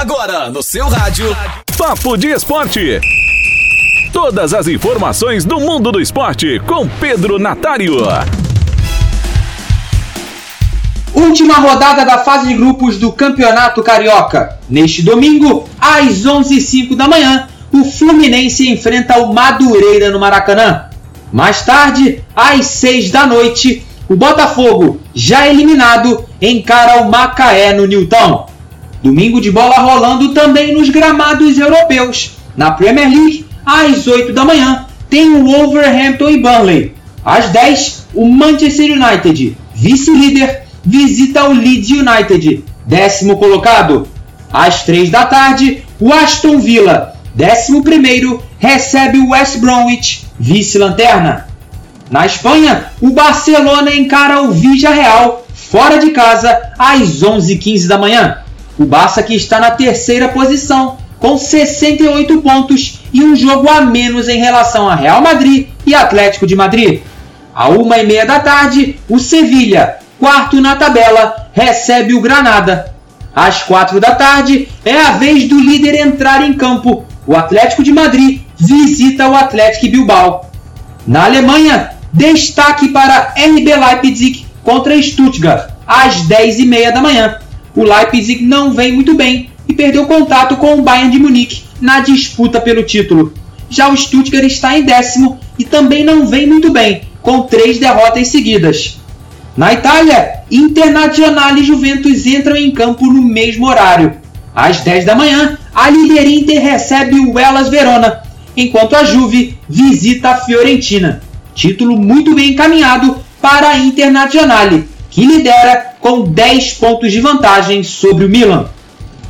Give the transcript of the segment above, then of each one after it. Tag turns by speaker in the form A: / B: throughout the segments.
A: Agora no seu rádio. Papo de Esporte. Todas as informações do mundo do esporte com Pedro Natário.
B: Última rodada da fase de grupos do Campeonato Carioca. Neste domingo, às 11h05 da manhã, o Fluminense enfrenta o Madureira no Maracanã. Mais tarde, às 6 da noite, o Botafogo, já eliminado, encara o Macaé no Newton. Domingo de bola rolando também nos gramados europeus. Na Premier League, às 8 da manhã, tem o Wolverhampton e Burnley. Às 10, o Manchester United, vice-líder, visita o Leeds United, décimo colocado. Às 3 da tarde, o Aston Villa, décimo primeiro, recebe o West Bromwich, vice-lanterna. Na Espanha, o Barcelona encara o Real fora de casa às 11h15 da manhã. O Barça que está na terceira posição, com 68 pontos e um jogo a menos em relação a Real Madrid e Atlético de Madrid. À uma e meia da tarde, o Sevilha, quarto na tabela, recebe o Granada. Às quatro da tarde, é a vez do líder entrar em campo. O Atlético de Madrid visita o Atlético Bilbao. Na Alemanha, destaque para RB Leipzig contra Stuttgart, às 10 e meia da manhã o Leipzig não vem muito bem e perdeu contato com o Bayern de Munique na disputa pelo título. Já o Stuttgart está em décimo e também não vem muito bem, com três derrotas seguidas. Na Itália, Internazionale e Juventus entram em campo no mesmo horário. Às 10 da manhã, a líder Inter recebe o Hellas Verona, enquanto a Juve visita a Fiorentina. Título muito bem encaminhado para a Internazionale, que lidera com 10 pontos de vantagem sobre o Milan.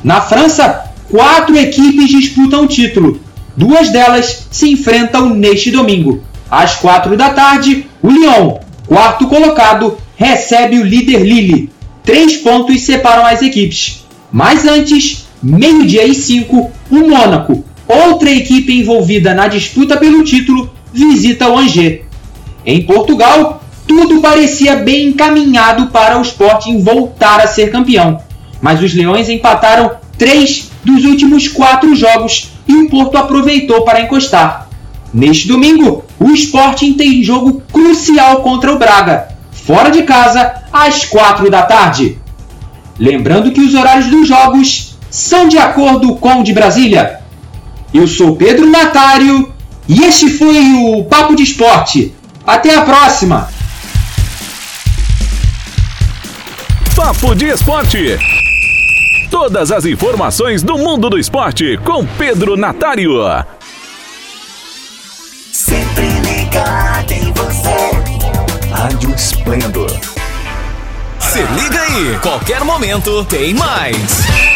B: Na França, quatro equipes disputam o título. Duas delas se enfrentam neste domingo. Às 4 da tarde, o Lyon, quarto colocado, recebe o líder Lille. Três pontos separam as equipes. Mas antes, meio-dia e 5, o Mônaco, outra equipe envolvida na disputa pelo título, visita o Angers. Em Portugal, tudo parecia bem encaminhado para o Sporting voltar a ser campeão. Mas os Leões empataram três dos últimos quatro jogos e o Porto aproveitou para encostar. Neste domingo, o Sporting tem jogo crucial contra o Braga, fora de casa, às quatro da tarde. Lembrando que os horários dos jogos são de acordo com o de Brasília. Eu sou Pedro Natário e este foi o Papo de Esporte. Até a próxima!
A: Papo de Esporte. Todas as informações do mundo do esporte com Pedro Natário.
C: Sempre ligado em você.
A: Rádio Esplendor. Se liga aí, qualquer momento tem mais.